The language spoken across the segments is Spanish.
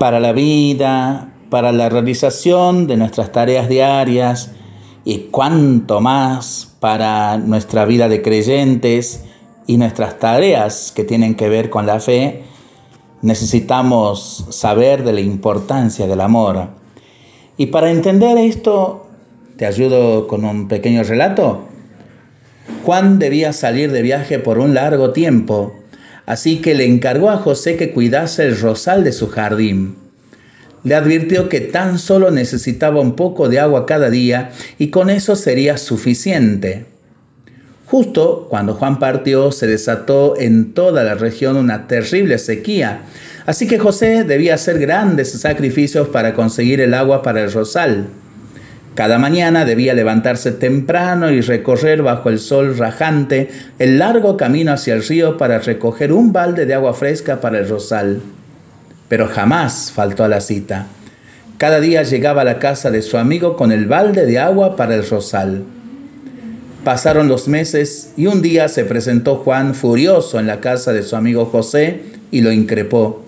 para la vida, para la realización de nuestras tareas diarias y cuanto más para nuestra vida de creyentes y nuestras tareas que tienen que ver con la fe, necesitamos saber de la importancia del amor. Y para entender esto, te ayudo con un pequeño relato. Juan debía salir de viaje por un largo tiempo, así que le encargó a José que cuidase el rosal de su jardín. Le advirtió que tan solo necesitaba un poco de agua cada día y con eso sería suficiente. Justo cuando Juan partió se desató en toda la región una terrible sequía, así que José debía hacer grandes sacrificios para conseguir el agua para el rosal. Cada mañana debía levantarse temprano y recorrer bajo el sol rajante el largo camino hacia el río para recoger un balde de agua fresca para el rosal. Pero jamás faltó a la cita. Cada día llegaba a la casa de su amigo con el balde de agua para el rosal. Pasaron los meses y un día se presentó Juan furioso en la casa de su amigo José y lo increpó.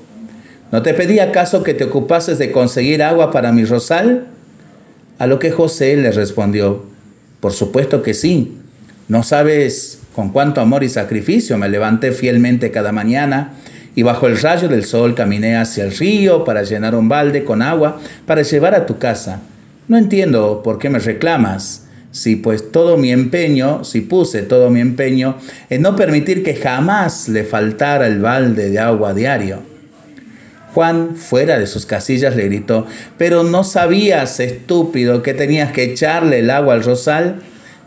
¿No te pedí acaso que te ocupases de conseguir agua para mi rosal? A lo que José le respondió, por supuesto que sí. No sabes con cuánto amor y sacrificio me levanté fielmente cada mañana y bajo el rayo del sol caminé hacia el río para llenar un balde con agua para llevar a tu casa. No entiendo por qué me reclamas. Si pues todo mi empeño, si puse todo mi empeño en no permitir que jamás le faltara el balde de agua diario. Juan, fuera de sus casillas, le gritó, pero no sabías, estúpido, que tenías que echarle el agua al rosal.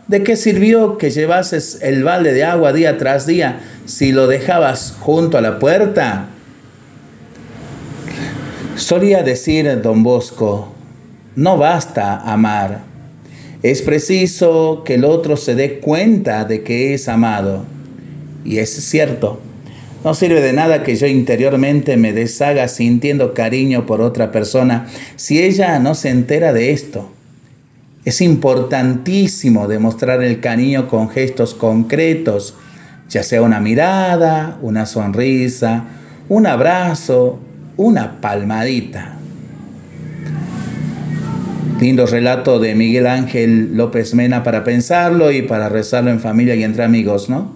¿De qué sirvió que llevases el balde de agua día tras día si lo dejabas junto a la puerta? Solía decir don Bosco, no basta amar, es preciso que el otro se dé cuenta de que es amado. Y es cierto. No sirve de nada que yo interiormente me deshaga sintiendo cariño por otra persona si ella no se entera de esto. Es importantísimo demostrar el cariño con gestos concretos, ya sea una mirada, una sonrisa, un abrazo, una palmadita. Lindo relato de Miguel Ángel López Mena para pensarlo y para rezarlo en familia y entre amigos, ¿no?